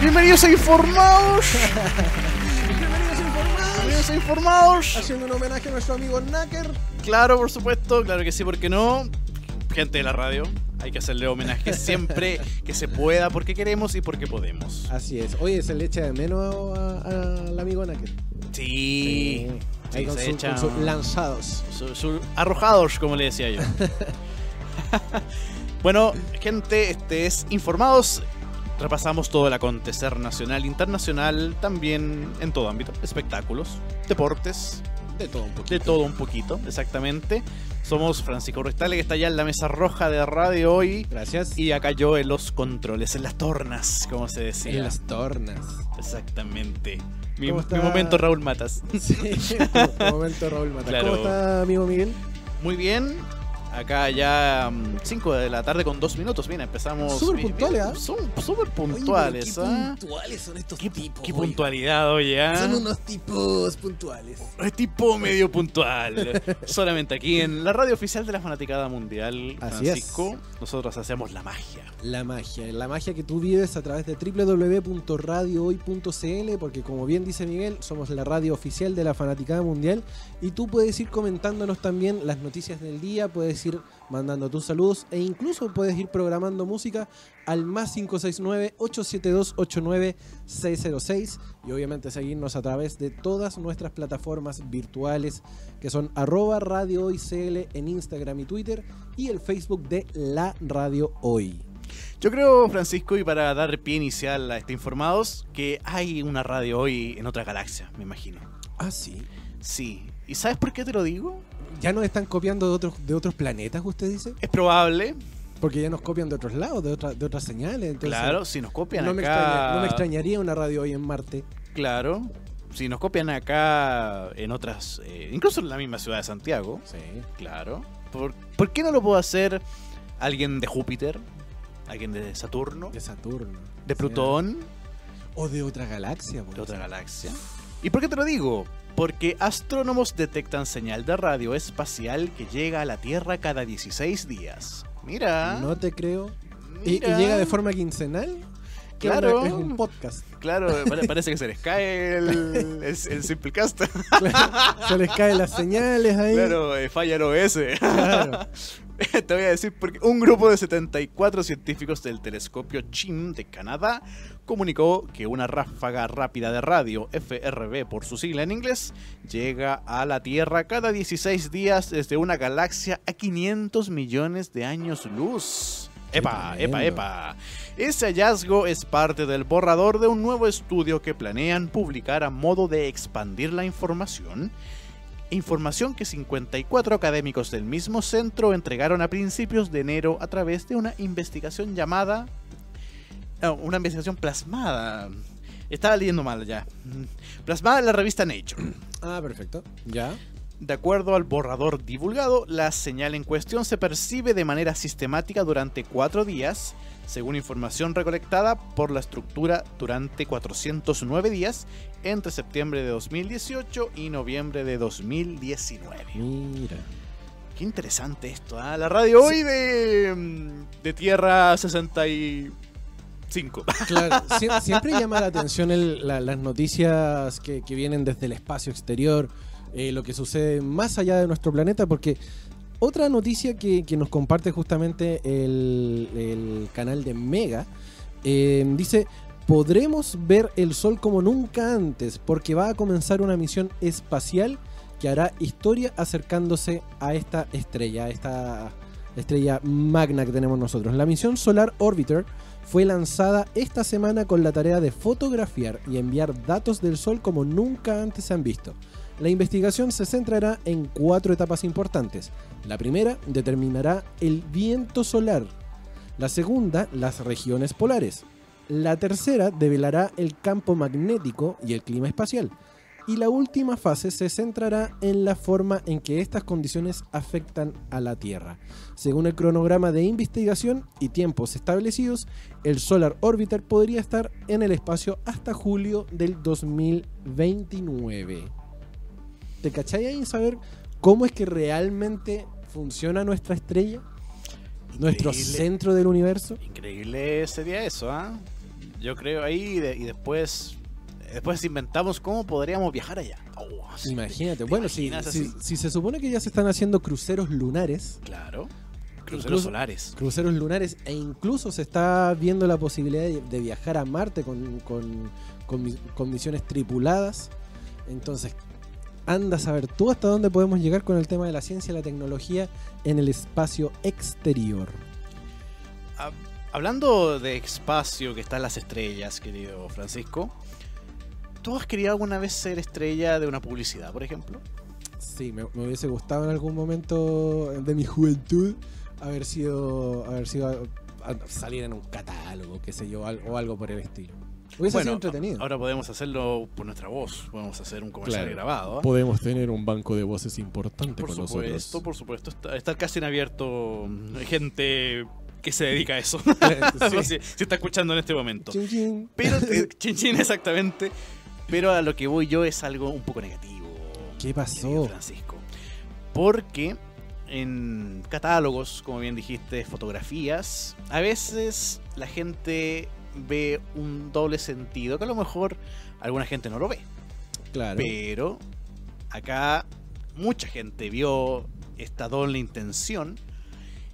Bienvenidos a Informados. Bienvenidos informados. Bienvenidos a Informados. Haciendo un homenaje a nuestro amigo Nacker. Claro, por supuesto, claro que sí, porque no? Gente de la radio, hay que hacerle homenaje siempre que se pueda, porque queremos y porque podemos. Así es. Oye, se le echa de menos a- a- al amigo Nacker. Sí. Ahí Sí, con, se su- echa- con sus lanzados. Su- su- arrojados, como le decía yo. bueno, gente, este es Informados. Repasamos todo el acontecer nacional, internacional, también en todo ámbito. Espectáculos, deportes, De todo un poquito. de todo un poquito, exactamente. Somos Francisco Restale, que está allá en la mesa roja de radio hoy. Gracias. Y acá yo en los controles, en las tornas, como se decía. en las tornas. Exactamente. Mi, momento Raúl Matas. Sí. Momento, Raúl Mata. Claro. ¿Cómo está, amigo Miguel? Muy bien. Acá ya 5 de la tarde con 2 minutos. Bien, empezamos. Súper puntuales. ¿ah? Son súper puntuales, Oye, ¿ah? qué puntuales son estos Qué, tipos. qué oye. puntualidad, oye, ¿ah? Son unos tipos puntuales. Es tipo medio puntual. Solamente aquí en la radio oficial de la Fanaticada Mundial, Así es. Nosotros hacemos la magia. La magia, la magia que tú vives a través de www.radiohoy.cl, porque como bien dice Miguel, somos la radio oficial de la Fanaticada Mundial y tú puedes ir comentándonos también las noticias del día, puedes ir mandando tus saludos e incluso puedes ir programando música al más 569-872-89606 y obviamente seguirnos a través de todas nuestras plataformas virtuales que son arroba radio hoy CL en Instagram y Twitter y el Facebook de la radio hoy. Yo creo, Francisco, y para dar pie inicial a este Informados, que hay una radio hoy en otra galaxia, me imagino. Ah, sí. Sí. ¿Y sabes por qué te lo digo? ¿Ya nos están copiando de otros, de otros planetas, usted dice? Es probable, Porque ya nos copian de otros lados, de, otra- de otras señales. Entonces, claro, si nos copian No me, acá. extraña- no me extrañaría una radio hoy en Marte. Claro. Si nos copian acá en otras, eh, incluso en la misma ciudad de Santiago, Sí. claro. ¿Por, por qué no lo puede hacer alguien de Júpiter? ¿Alguien de Saturno? De Saturno. ¿De Plutón? O de otra galaxia. por ¿De otra galaxia? ¿Y por qué te lo digo? Porque astrónomos detectan señal de radio espacial que llega a la Tierra cada 16 días. Mira. No te creo. ¿Y, llega de forma quincenal? ¿Qué Claro. Es un podcast. Claro, pare- parece que se les cae el, el, el Simplecast. Se les caen las señales ahí. Claro, eh, falla el OS. Claro. Te voy a decir porque un grupo de 74 científicos del telescopio CHIM de Canadá comunicó que una ráfaga rápida de radio, FRB por su sigla en inglés, llega a la Tierra cada 16 días desde una galaxia a 500 millones de años luz. Epa, epa, epa. Ese hallazgo es parte del borrador de un nuevo estudio que planean publicar a modo de expandir la información Información que 54 académicos del mismo centro entregaron a principios de enero a través de una investigación llamada... no, una investigación plasmada. Estaba leyendo mal ya. Plasmada en la revista Nature. Ah, perfecto. Ya. De acuerdo al borrador divulgado, la señal en cuestión se percibe de manera sistemática durante cuatro días, según información recolectada por la estructura durante 409 días entre septiembre de 2018 y noviembre de 2019. Mira. Qué interesante esto, ¿ah? La radio hoy de, mm, de Tierra 65. Claro, sie- siempre llama la atención el- la- las noticias que, que vienen desde el espacio exterior, eh, lo que sucede más allá de nuestro planeta, porque otra noticia que, nos comparte justamente el, el canal de Mega eh, dice, podremos ver el Sol como nunca antes, porque va a comenzar una misión espacial que hará historia acercándose a esta estrella, a esta estrella magna que tenemos nosotros. La misión Solar Orbiter fue lanzada esta semana con la tarea de fotografiar y enviar datos del Sol como nunca antes se han visto. La investigación se centrará en cuatro etapas importantes. La primera determinará el viento solar. La segunda, las regiones polares. La tercera develará el campo magnético y el clima espacial. Y la última fase se centrará en la forma en que estas condiciones afectan a la Tierra. Según el cronograma de investigación y tiempos establecidos, el Solar Orbiter podría estar en el espacio hasta julio del 2029. ¿Te cachai ahí saber cómo es que realmente funciona nuestra estrella? Nuestro centro del universo. Increíble sería eso, ¿ah? Yo creo ahí de- y después después inventamos cómo podríamos viajar allá. Oh, Imagínate. ¿te Bueno, si, si, se supone que ya se están haciendo cruceros lunares, Claro. Cruceros Incluso- solares. cruceros lunares, e incluso se está viendo la posibilidad de, de viajar a Marte con, con- con mi- con misiones tripuladas. Entonces, anda a saber tú hasta dónde podemos llegar con el tema de la ciencia y la tecnología en el espacio exterior. Hablando de espacio que está en las estrellas, querido Francisco, ¿tú has querido alguna vez ser estrella de una publicidad, por ejemplo? Sí, me, me hubiese gustado en algún momento de mi juventud haber sido, haber sido a- a- salir en un catálogo, qué sé yo, o algo por el estilo. Hubiese sido entretenido. ahora podemos hacerlo por nuestra voz, podemos hacer un comercial Claro. grabado. ¿ah? Podemos tener un banco de voces importante Por supuesto, por supuesto. Está, está casi en abierto mm, gente que se dedica a eso. Sí. si, si está escuchando en este momento. Chin, chin. Pero, eh, chin chin, exactamente. Pero a lo que voy yo es algo un poco negativo. ¿Qué pasó? Francisco. Porque en catálogos, como bien dijiste, fotografías, a veces la gente ve un doble sentido que a lo mejor alguna gente no lo ve. Claro. Pero acá mucha gente vio esta doble intención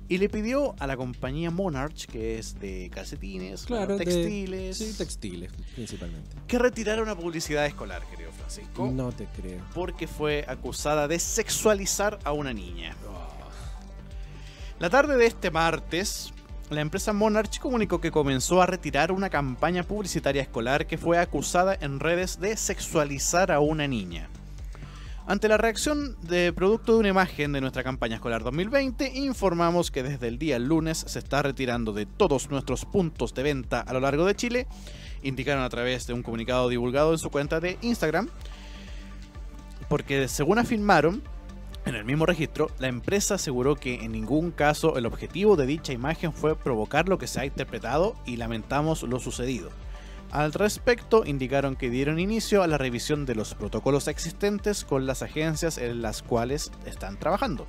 y le pidió a la compañía Monarch, que es de calcetines, Claro, de- textiles, Sí, textiles, principalmente. que retirara una publicidad escolar, querido Francisco, No te creo. porque fue acusada de sexualizar a una niña. La tarde de este martes, la empresa Monarch comunicó que comenzó a retirar una campaña publicitaria escolar que fue acusada en redes de sexualizar a una niña. Ante la reacción de producto de una imagen de nuestra campaña escolar 2020, informamos que desde el día lunes se está retirando de todos nuestros puntos de venta a lo largo de Chile, indicaron a través de un comunicado divulgado en su cuenta de Instagram, porque según afirmaron, en el mismo registro, la empresa aseguró que en ningún caso el objetivo de dicha imagen fue provocar lo que se ha interpretado y lamentamos lo sucedido. Al respecto, indicaron que dieron inicio a la revisión de los protocolos existentes con las agencias en las cuales están trabajando.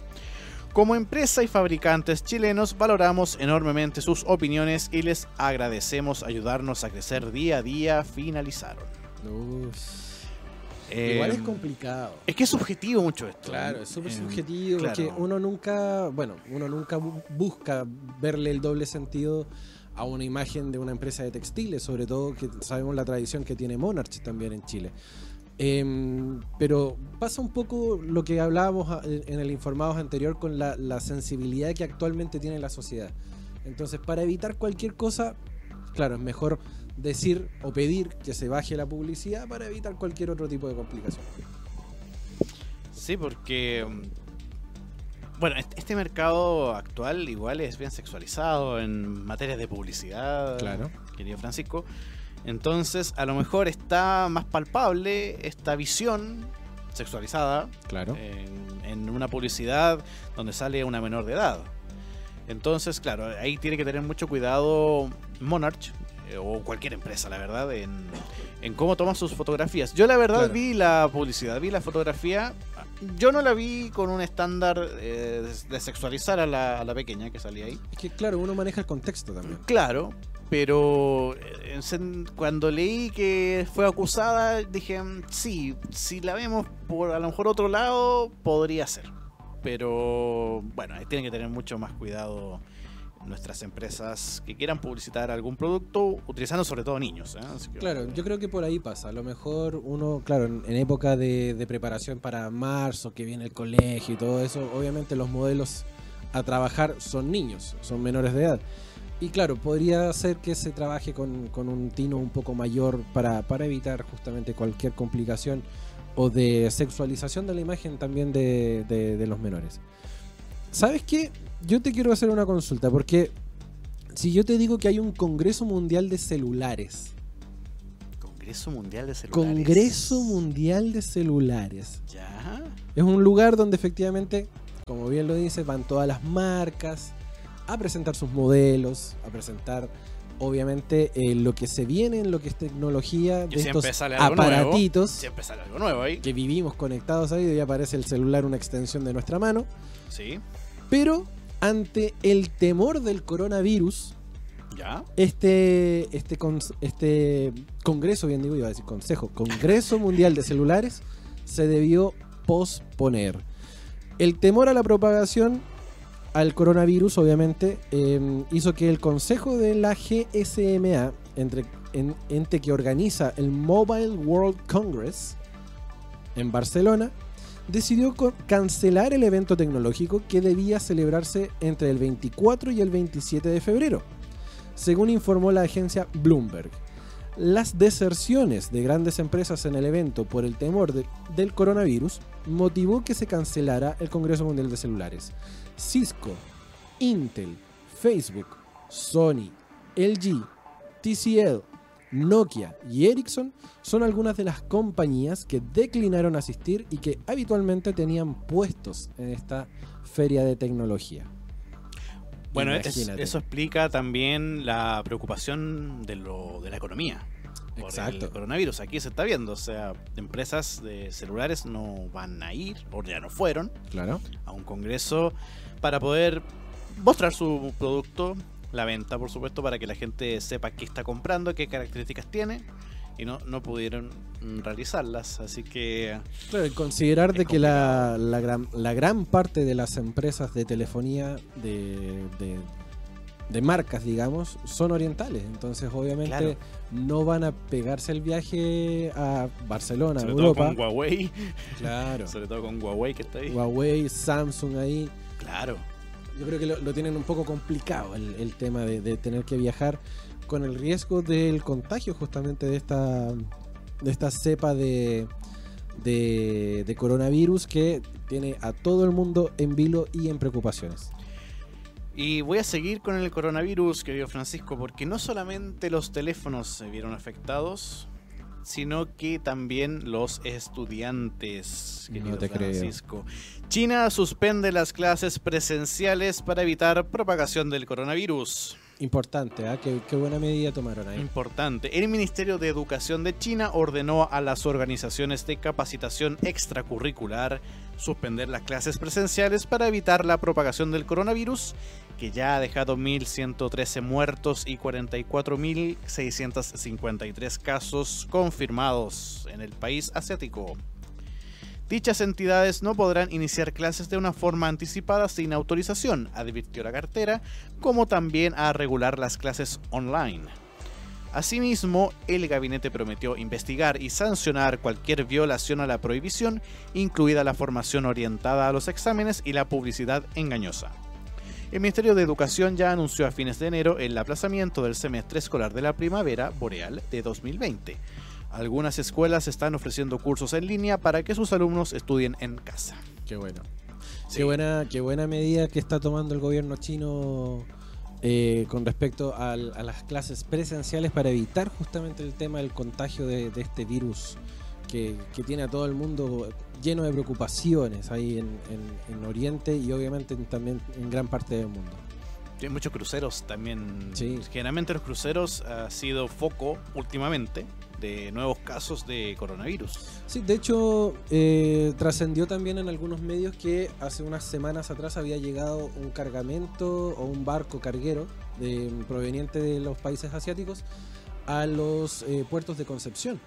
Como empresa y fabricantes chilenos valoramos enormemente sus opiniones y les agradecemos ayudarnos a crecer día a día, finalizaron. Eh, Igual es complicado. Es que es subjetivo mucho esto. Claro, es súper Eh, subjetivo claro. porque uno nunca, bueno, uno nunca bu- busca verle el doble sentido a una imagen de una empresa de textiles, sobre todo que sabemos la tradición que tiene Monarch también en Chile. Em, pero pasa un poco lo que hablábamos en el informados anterior con la, la sensibilidad que actualmente tiene la sociedad. Entonces, para evitar cualquier cosa, claro, es mejor decir o pedir que se baje la publicidad para evitar cualquier otro tipo de complicación. Sí, porque. mm, Bueno, est- este mercado actual igual es bien sexualizado en materias de publicidad, Claro. querido Francisco. Entonces, a lo mejor está más palpable esta visión sexualizada Claro. en, en una publicidad donde sale una menor de edad. Entonces, claro, ahí tiene que tener mucho cuidado Monarch o cualquier empresa, la verdad, en, en cómo toma sus fotografías. Yo la verdad Claro. vi la publicidad, vi la fotografía. Yo no la vi con un estándar eh, de sexualizar a la, a la pequeña que salía ahí. Es que claro, uno maneja el contexto también. Claro, pero eh, en- cuando leí que fue acusada, dije, "Mm, sí, si la vemos por a lo mejor otro lado, podría ser. Pero bueno, tienen que tener mucho más cuidado nuestras empresas que quieran publicitar algún producto, utilizando sobre todo niños. ¿eh? Que- Claro, yo creo que por ahí pasa. A lo mejor uno, claro, en, en época de, de preparación para marzo, que viene el colegio y todo eso, obviamente los modelos a trabajar son niños, son menores de edad. Y claro, podría ser que se trabaje con, con un tino un poco mayor para, para evitar justamente cualquier complicación o de sexualización de la imagen también de, de- de los menores. ¿Sabes qué? Yo te quiero hacer una consulta, porque si yo te digo que hay un Congreso Mundial de Celulares, Congreso Mundial de Celulares. Congreso Mundial de Celulares. Ya. Es un lugar donde efectivamente, como bien lo dice, van todas las marcas a presentar sus modelos, a presentar obviamente eh, lo que se viene en lo que es tecnología de estos sale algo nuevo. aparatitos Siempre sale algo nuevo ahí. que vivimos conectados ahí, y aparece el celular una extensión de nuestra mano, Sí. pero ante el temor del coronavirus, ¿Ya? Este, este, este congreso, bien digo, iba a decir consejo, Congreso Mundial de Celulares, se debió posponer. El temor a la propagación al coronavirus, obviamente, eh, hizo que el consejo de la GSMA, entre, en- ente que organiza el Mobile World Congress en Barcelona, decidió cancelar el evento tecnológico que debía celebrarse entre el 24 y el 27 de febrero según informó la agencia Bloomberg. Las deserciones de grandes empresas en el evento por el temor de- del coronavirus motivó que se cancelara el Congreso Mundial de Celulares. Cisco, Intel, Facebook, Sony, LG, TCL, Nokia y Ericsson son algunas de las compañías que declinaron asistir y que habitualmente tenían puestos en esta feria de tecnología. Bueno, es- eso explica también la preocupación de, lo, de la economía. Por Exacto. el coronavirus. Aquí se está viendo. O sea, empresas de celulares no van a ir, o ya no fueron, Claro. a un congreso para poder mostrar su producto, la venta, por supuesto, para que la gente sepa qué está comprando, qué características tiene. Y no, no pudieron mm, realizarlas. Así que Claro, considerar de que la, la gran, la gran parte de las empresas de telefonía de, de, de marcas, digamos, son orientales. Entonces, obviamente, Claro. no van a pegarse el viaje a Barcelona, sobre todo con Huawei. Claro. Sobre todo con Huawei que está ahí. Huawei, Samsung ahí. Claro. Yo creo que lo, tienen un poco complicado el, tema de, tener que viajar con el riesgo del contagio justamente de esta, de esta cepa de, de coronavirus que tiene a todo el mundo en vilo y en preocupaciones. Y voy a seguir con el coronavirus, querido Francisco, porque no solamente los teléfonos se vieron afectados, sino que también los estudiantes, No te creo. Francisco. China suspende las clases presenciales para evitar propagación del coronavirus. Importante, ¿ah? qué, qué buena medida tomaron ahí. Importante. El Ministerio de Educación de China ordenó a las organizaciones de capacitación extracurricular suspender las clases presenciales para evitar la propagación del coronavirus, que ya ha dejado 1.113 muertos y 44.653 casos confirmados en el país asiático. Dichas entidades no podrán iniciar clases de una forma anticipada sin autorización, advirtió la cartera, como también a regular las clases online. Asimismo, el gabinete prometió investigar y sancionar cualquier violación a la prohibición, incluida la formación orientada a los exámenes y la publicidad engañosa. El Ministerio de Educación ya anunció a fines de enero el aplazamiento del semestre escolar de la primavera boreal de 2020. Algunas escuelas están ofreciendo cursos en línea para que sus alumnos estudien en casa. Qué bueno. Sí. Qué, buena, qué buena medida que está tomando el gobierno chino eh, con respecto a las clases presenciales para evitar justamente el tema del contagio de, de este virus que, que tiene a todo el mundo lleno de preocupaciones ahí en, en- en Oriente y obviamente en- también en gran parte del mundo. Hay muchos cruceros también. Sí. Generalmente los cruceros ha sido foco últimamente de nuevos casos de coronavirus. Sí, de hecho, eh, trascendió también en algunos medios que hace unas semanas atrás había llegado un cargamento o un barco carguero de- proveniente de los países asiáticos a los eh, puertos de Concepción,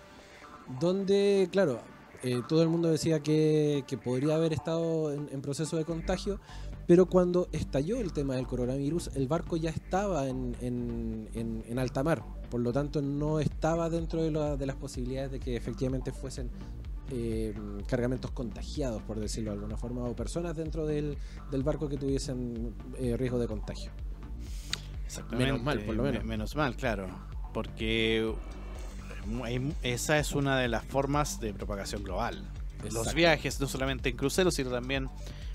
donde, claro, eh, todo el mundo decía que, que podría haber estado en, en proceso de contagio, pero cuando estalló el tema del coronavirus, el barco ya estaba en- en- en alta mar, por lo tanto no estaba dentro de, la- de las posibilidades de que efectivamente fuesen eh, cargamentos contagiados, por decirlo de alguna forma, o personas dentro del, del barco que tuviesen eh, riesgo de contagio. Menos mal, por lo menos. Me- menos mal, claro. Porque hay- esa es una de las formas de propagación global. Los viajes, no solamente en cruceros, sino también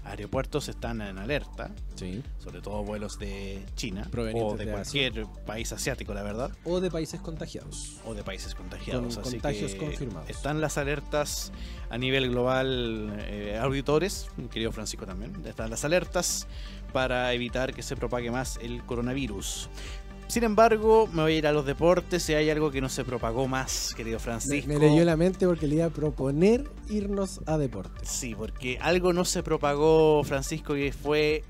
aeropuertos están en alerta, Sí. sobre todo vuelos de China Provenientes o de, de cualquier país asiático, la verdad, O de países contagiados. o de países contagiados. Con Así contagios que confirmados. Están las alertas a nivel global, eh, auditores, querido Francisco también, están las alertas para evitar que se propague más el coronavirus. Sin embargo, me voy a ir a los deportes y hay algo que no se propagó más, querido Me, Francisco. me leyó la mente porque le iba a proponer irnos a deportes. Sí, porque algo no se propagó, Francisco, y fue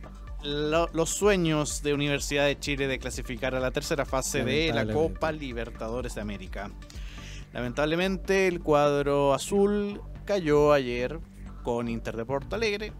lo- los sueños de Universidad de Chile de clasificar a la tercera fase de la. Copa Libertadores de América. Lamentablemente el cuadro azul cayó ayer con Inter de Porto Alegre.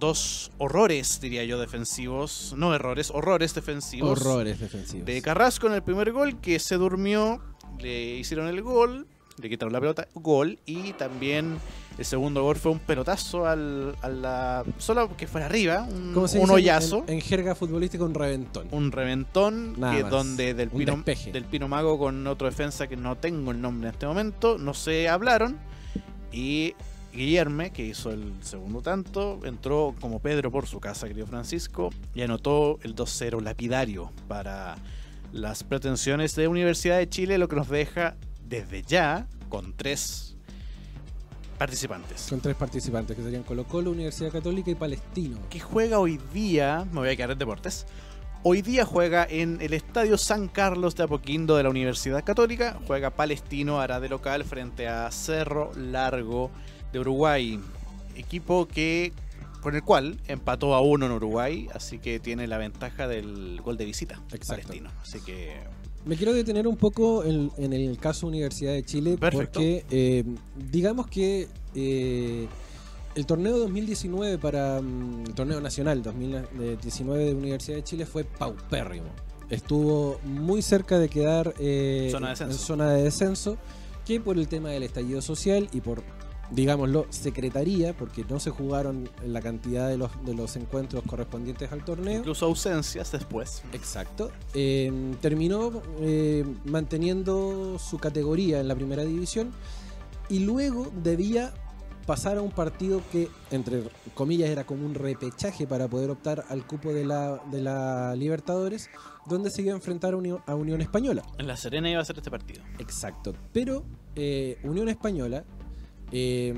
Dos horrores, diría yo, defensivos. No errores, horrores defensivos. Horrores defensivos. De Carrasco en el primer gol, que se durmió, le hicieron el gol, le quitaron la pelota, gol, y también el segundo gol fue un pelotazo al, a la. solo que fuera arriba, un, ¿Cómo se un dice en- hoyazo, En, en jerga futbolística, un reventón. un reventón, Nada que más, donde del Pino, del Pino Mago con otro defensa que no tengo el nombre en este momento, no se hablaron, y. Guillerme, que hizo el segundo tanto, entró como Pedro por su casa, querido Francisco, y anotó el 2-0 lapidario para las pretensiones de Universidad de Chile, lo que nos deja desde ya con tres participantes. Son tres participantes que serían Colo Colo, Universidad Católica y Palestino. Que juega hoy día, me voy a quedar en deportes, hoy día juega en el Estadio San Carlos de Apoquindo de la Universidad Católica, juega Palestino, hará de local frente a Cerro Largo de Uruguay, equipo que con el cual empató a uno en Uruguay, así que tiene la ventaja del gol de visita Exacto. palestino. Así que Me quiero detener un poco en, en el caso Universidad de Chile Perfecto. porque eh, digamos que eh, el torneo 2019 para mm, el torneo nacional 2019 de Universidad de Chile fue paupérrimo. Estuvo muy cerca de quedar eh, Zona de descenso. en zona de descenso, que por el tema del estallido social y por digámoslo, secretaría, porque no se jugaron la cantidad de los, de los encuentros correspondientes al torneo. incluso ausencias después. Exacto. Eh, terminó eh, manteniendo su categoría en la primera división y luego debía pasar a un partido que, entre comillas, era como un repechaje para poder optar al cupo de la, de la Libertadores, donde se iba a enfrentar a Unión, a Unión Española. En La Serena iba a ser este partido. Exacto. Pero eh, Unión Española, eh,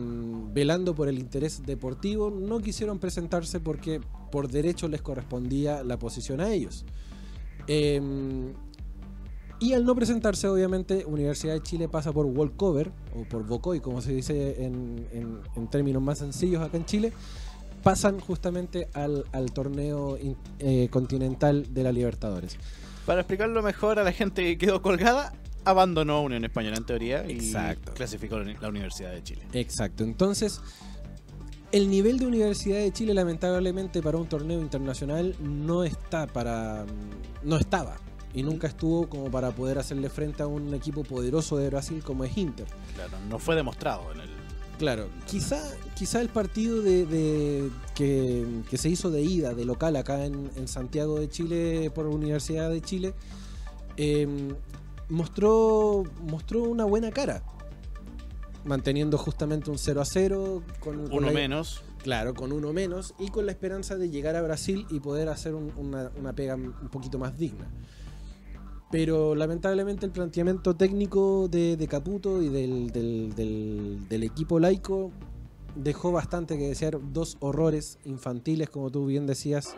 velando por el interés deportivo, no quisieron presentarse porque por derecho les correspondía la posición a ellos. Eh, y al no presentarse, obviamente, Universidad de Chile pasa por walkover, o por Bocoy, como se dice en, en- términos más sencillos acá en Chile, pasan justamente al, al torneo eh, continental de la Libertadores. Para explicarlo mejor a la gente que quedó colgada, abandonó Unión Española en teoría y Exacto. clasificó la Universidad de Chile. Exacto, entonces el nivel de Universidad de Chile lamentablemente para un torneo internacional no está para no estaba y nunca estuvo como para poder hacerle frente a un equipo poderoso de Brasil como es Inter. Claro, no fue demostrado en el. Claro, quizá, quizá el partido de, de- que, que se hizo de ida, de local acá en, en Santiago de Chile por Universidad de Chile, eh, mostró, mostró una buena cara. Manteniendo justamente un 0 a 0 con, con Uno la- menos. Claro, con uno menos y con la esperanza de llegar a Brasil y poder hacer un- una, una pega un poquito más digna. Pero lamentablemente el planteamiento técnico de, de Caputo y del, del- del- del equipo laico dejó bastante que desear dos horrores infantiles, como tú bien decías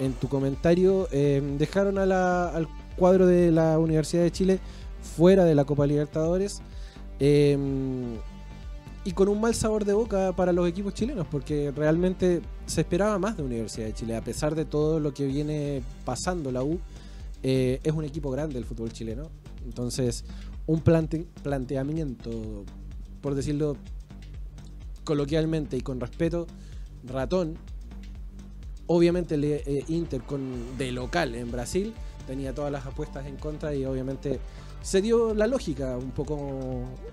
en tu comentario. Eh, dejaron a la- al cuadro de la Universidad de Chile fuera de la Copa Libertadores. Eh, y con un mal sabor de boca para los equipos chilenos, porque realmente se esperaba más de Universidad de Chile, a pesar de todo lo que viene pasando la U, eh, es un equipo grande el fútbol chileno. Entonces, un plante- planteamiento, por decirlo coloquialmente y con respeto, ratón. Obviamente el eh, Inter con, de local en Brasil tenía todas las apuestas en contra y obviamente se dio la lógica un poco,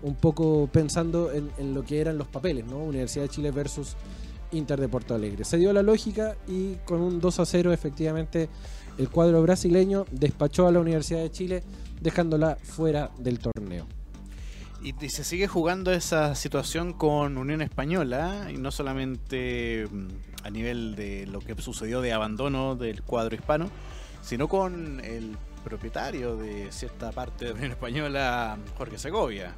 un poco pensando en, en lo que eran los papeles, ¿no? Universidad de Chile versus Inter de Porto Alegre. Se dio la lógica y con un 2 a 0 efectivamente el cuadro brasileño despachó a la Universidad de Chile dejándola fuera del torneo. Y, y se sigue jugando esa situación con Unión Española, y no solamente mm, a nivel de lo que sucedió de abandono del cuadro hispano, sino con el propietario de cierta parte de Unión Española, Jorge Segovia.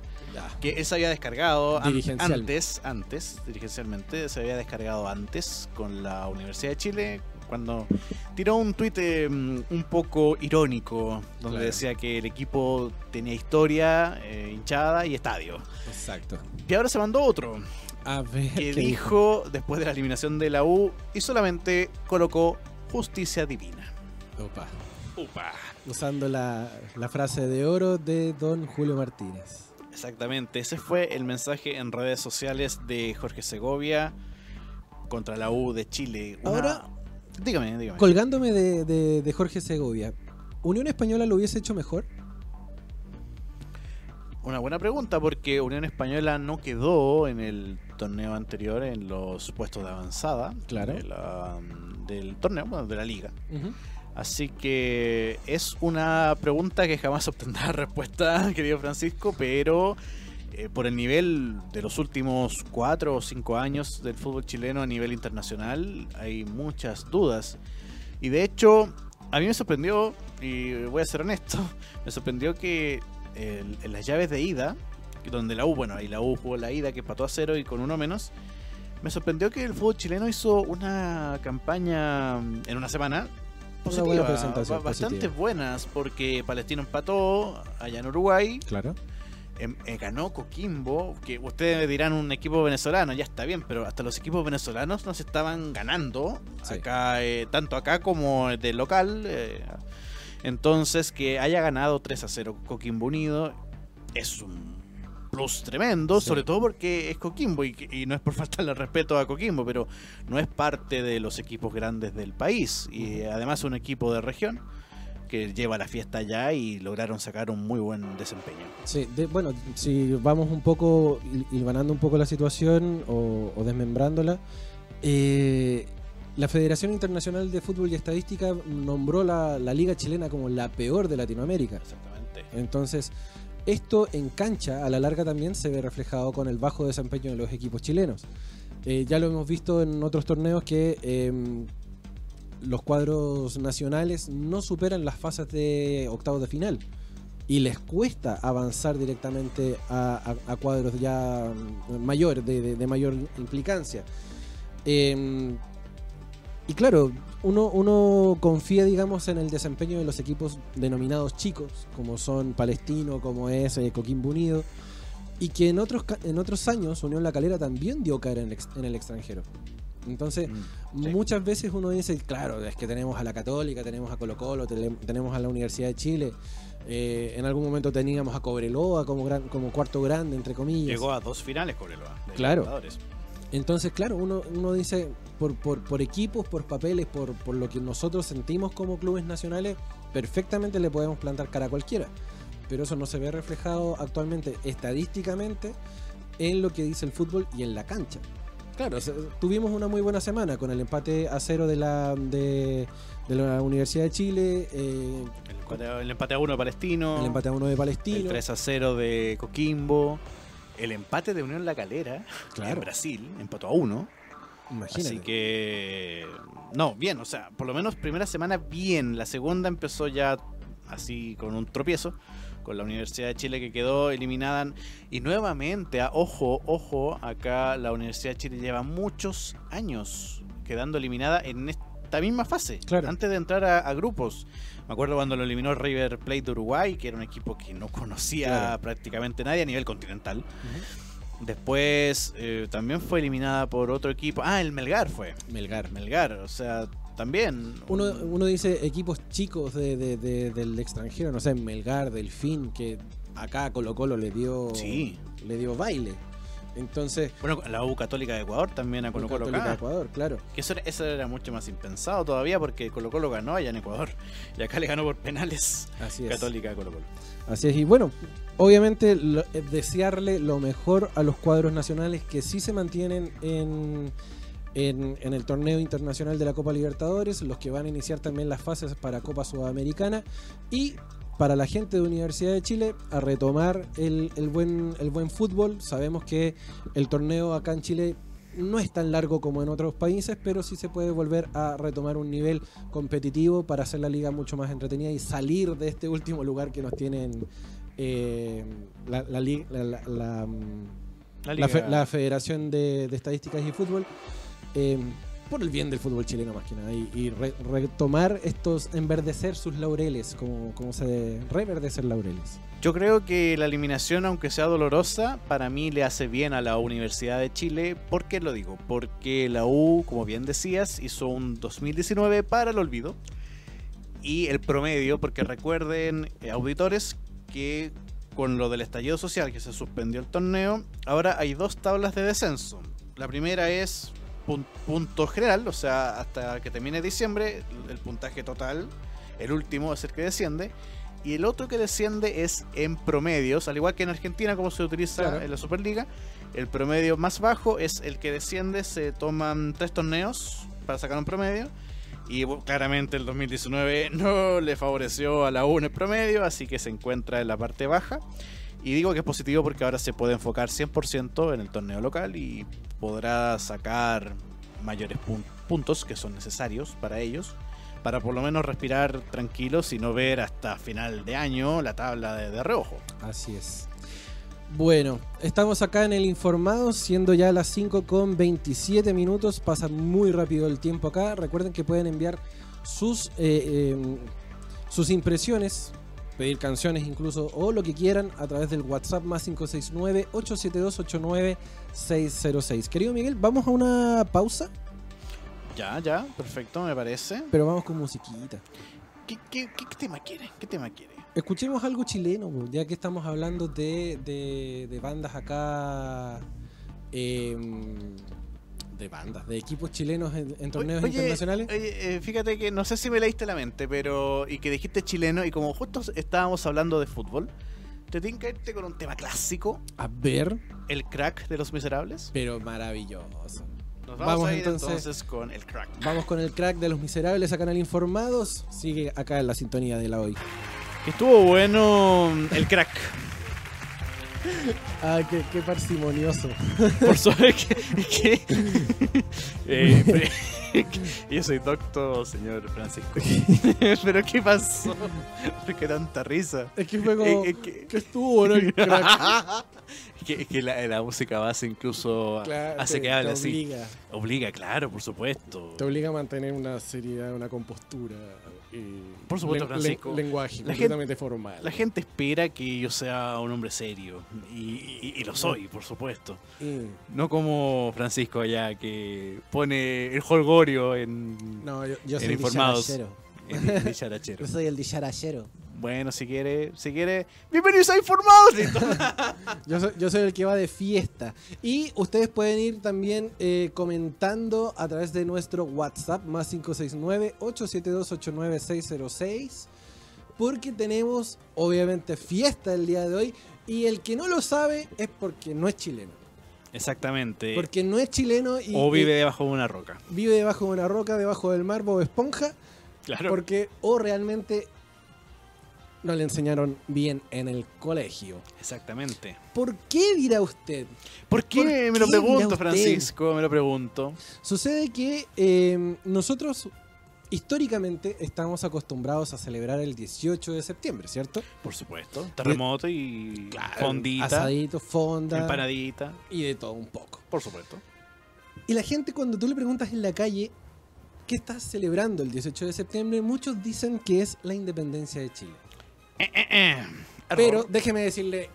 Que él se había descargado an- antes, antes, dirigencialmente, se había descargado antes con la Universidad de Chile, cuando tiró un tuit eh, mm, un poco irónico, donde Claro. decía que el equipo tenía historia, eh, hinchada y estadio. Exacto. Y ahora se mandó otro, A ver, que ¿qué dijo, después de la eliminación de la U, y solamente colocó justicia divina. Opa. Usando la, la frase de oro de don Julio Martínez. Exactamente, ese fue el mensaje en redes sociales de Jorge Segovia contra la U de Chile. Una- Ahora- dígame, dígame. Colgándome de, de- de Jorge Segovia, ¿Unión Española lo hubiese hecho mejor? Una buena pregunta porque Unión Española no quedó en el torneo anterior en los puestos de avanzada Claro. de la- del torneo, bueno, de la liga. Así que es una pregunta que jamás obtendrá respuesta, querido Francisco, pero eh, por el nivel de los últimos cuatro o cinco años del fútbol chileno a nivel internacional hay muchas dudas. Y de hecho, a mí me sorprendió, y voy a ser honesto, me sorprendió que el- en las llaves de ida, donde la U, bueno, ahí la U jugó la ida que empató a cero y con uno menos, me sorprendió que el fútbol chileno hizo una campaña en una semana positiva, buena presentación, ba- bastante positiva. buenas, porque Palestino empató allá en Uruguay, Claro. em- eh, ganó Coquimbo, que ustedes dirán un equipo venezolano, ya está bien, pero hasta los equipos venezolanos nos estaban ganando, Sí. acá eh, tanto acá como de local. eh, entonces, que haya ganado 3 a 0 Coquimbo Unido es un plus tremendo, Sí. sobre todo porque es Coquimbo y, no es por faltarle respeto a Coquimbo, pero no es parte de los equipos grandes del país y además es un equipo de región que lleva la fiesta allá y lograron sacar un muy buen desempeño. Sí, de- bueno, si vamos un poco, hil- hilvanando un poco la situación o, o desmembrándola, eh, la Federación Internacional de Fútbol y Estadística nombró la, la Liga Chilena como la peor de Latinoamérica. Exactamente. Entonces, esto en cancha a la larga también se ve reflejado con el bajo desempeño de los equipos chilenos. Eh, ya lo hemos visto en otros torneos que em, los cuadros nacionales no superan las fases de octavos de final y les cuesta avanzar directamente a, cuadros ya mm, de- de mayor implicancia. Em, y claro, uno, uno confía, digamos, en el desempeño de los equipos denominados chicos, como son Palestino, como es eh, Coquimbo Unido, y que en otros, en otros años Unión La Calera también dio cara en el, ex- en el extranjero. Entonces, Mm, sí. muchas veces uno dice, claro, es que tenemos a la Católica, tenemos a Colo Colo, tenemos a la Universidad de Chile, eh, en algún momento teníamos a Cobreloa como, gran, como cuarto grande, entre comillas. Llegó a dos finales Cobreloa. de Claro. Entonces, claro, uno, uno dice, por, por, por equipos, por papeles, por, por lo que nosotros sentimos como clubes nacionales, perfectamente le podemos plantar cara a cualquiera. Pero eso no se ve reflejado actualmente estadísticamente en lo que dice el fútbol y en la cancha. Claro, o sea, tuvimos una muy buena semana con el empate a cero de la, de, de la Universidad de Chile, eh, El empate, el a uno de Palestino. el empate a uno de El Palestino. 3 a 0 de Coquimbo. El empate de Unión La Calera Claro. en Brasil, empató a uno. Imagínate. Así que. No, bien, o sea, por lo menos primera semana bien. La segunda empezó ya así con un tropiezo. Con la Universidad de Chile que quedó eliminada. Y nuevamente, ah, ojo, ojo, acá la Universidad de Chile lleva muchos años quedando eliminada en esta misma fase. Claro. Antes de entrar a, a grupos. Me acuerdo cuando lo eliminó River Plate de Uruguay, que era un equipo que no conocía Claro. prácticamente nadie a nivel continental. Ujú. Después eh, también fue eliminada por otro equipo. Ah, el Melgar fue. Melgar. Melgar, o sea, también. Uno, un- uno dice equipos chicos de, de- de- del extranjero, no sé, Melgar, Delfín, que acá a Colo Colo le dio, Sí. le dio baile. Entonces, Bueno, la U Católica de Ecuador también a Colo Colo Católica de. Ecuador, claro. Que eso era, eso era mucho más impensado todavía porque Colo Colo ganó allá en Ecuador. Y acá le ganó por penales Así es. Católica a Colo Colo. Así es. Y bueno, obviamente eh, desearle lo mejor a los cuadros nacionales que sí se mantienen en, en, en el torneo internacional de la Copa Libertadores, los que van a iniciar también las fases para Copa Sudamericana y para la gente de Universidad de Chile a retomar el, el buen, el buen fútbol. Sabemos que el torneo acá en Chile no es tan largo como en otros países, pero sí se puede volver a retomar un nivel competitivo para hacer la liga mucho más entretenida y salir de este último lugar que nos tienen eh, la, la, la- la- la, mm, La fe- Federación de, de Estadísticas y Fútbol. Eh, por el bien del fútbol chileno más que nada y, y re- retomar estos, enverdecer sus laureles, como, como se reverdecer laureles. Yo creo que la eliminación, aunque sea dolorosa, para mí le hace bien a la Universidad de Chile. ¿Por qué lo digo? Porque la U, como bien decías, hizo un 2019 para el olvido. Y el promedio, porque recuerden, eh, auditores, que con lo del estallido social que se suspendió el torneo, ahora hay dos tablas de descenso. La primera es pun- punto general, o sea, hasta que termine diciembre, el puntaje total. El último es el que desciende. Y el otro que desciende es en promedios, al igual que en Argentina, como se utiliza Claro. en la Superliga. El promedio más bajo es el que desciende, se toman tres torneos para sacar un promedio. Y bueno, claramente el 2019 no le favoreció a la U en el promedio, así que se encuentra en la parte baja. Y digo que es positivo porque ahora se puede enfocar 100% en el torneo local y podrá sacar mayores pun- puntos que son necesarios para ellos, para por lo menos respirar tranquilos y no ver hasta final de año la tabla de, de reojo. Así es. Bueno, estamos acá en el Informado, siendo ya las 5 con 27 minutos. Pasa muy rápido el tiempo acá. Recuerden que pueden enviar sus, eh, eh, sus impresiones, pedir canciones incluso, o lo que quieran a través del WhatsApp más 569-872-89606. Querido Miguel, vamos a una pausa, Ya, ya, perfecto, me parece. pero vamos con musiquita. ¿Qué, qué- tema quiere? ¿Qué tema quiere? Escuchemos algo chileno, po, ya que estamos hablando de, de- de bandas acá. em, de bandas, de equipos chilenos en, en torneos Oye, internacionales. oye, eh, fíjate que no sé si me leíste la mente, pero. Y que dijiste chileno, y como justo estábamos hablando de fútbol, te tienen que irte con un tema clásico, A ver, el crack de los miserables. pero maravilloso. Nos vamos, Vamos, a ir entonces. entonces, con el crack. Vamos con el crack de los miserables acá en el Informados. Sigue acá en la sintonía de la hoy. Estuvo bueno el crack. Ah, qué, qué parsimonioso. Por suerte que. que- eh, yo soy doctor, señor Francisco. Pero ¿qué pasó? ¿Por qué tanta risa? Es que fue como. Eh, eh, que- que estuvo bueno el crack. Que, que la, la música base incluso Claro, hace te- que hable así. obliga. Obliga, claro, por supuesto. Te obliga a mantener una seriedad, una compostura. Y Por supuesto, len- Francisco. len- lenguaje La completamente formal. La gente espera que yo sea un hombre serio. Y, y- y lo soy, por supuesto. Mm. No como Francisco allá, que pone el holgorio en, No, yo, yo En soy el informados. dicharachero. en el dicharachero. Yo soy el dicharachero. Bueno, si quiere, si quiere. ¡Bienvenidos a Informados! Yo soy, yo soy el que va de fiesta. Y ustedes pueden ir también eh, comentando a través de nuestro WhatsApp más 569-872-89606. Porque tenemos, obviamente, fiesta el día de hoy. Y el que no lo sabe es porque no es chileno. Exactamente. Porque no es chileno y o vive debajo de una roca. vive debajo de una roca, debajo del mar, Bob Esponja. Claro. Porque o realmente no le enseñaron bien en el colegio. Exactamente. ¿Por qué dirá usted? ¿Por qué? ¿Por me qué lo pregunto? Francisco, me lo pregunto. Sucede que eh, nosotros históricamente estamos acostumbrados a celebrar el 18 de septiembre, ¿cierto? Por supuesto. Terremoto y fondita, Asadito, fonda empanadita, y de todo un poco. por supuesto. Y la gente cuando tú le preguntas en la calle qué estás celebrando el 18 de septiembre, muchos dicen que es la independencia de Chile. Eh, eh, eh. Pero déjeme decirle,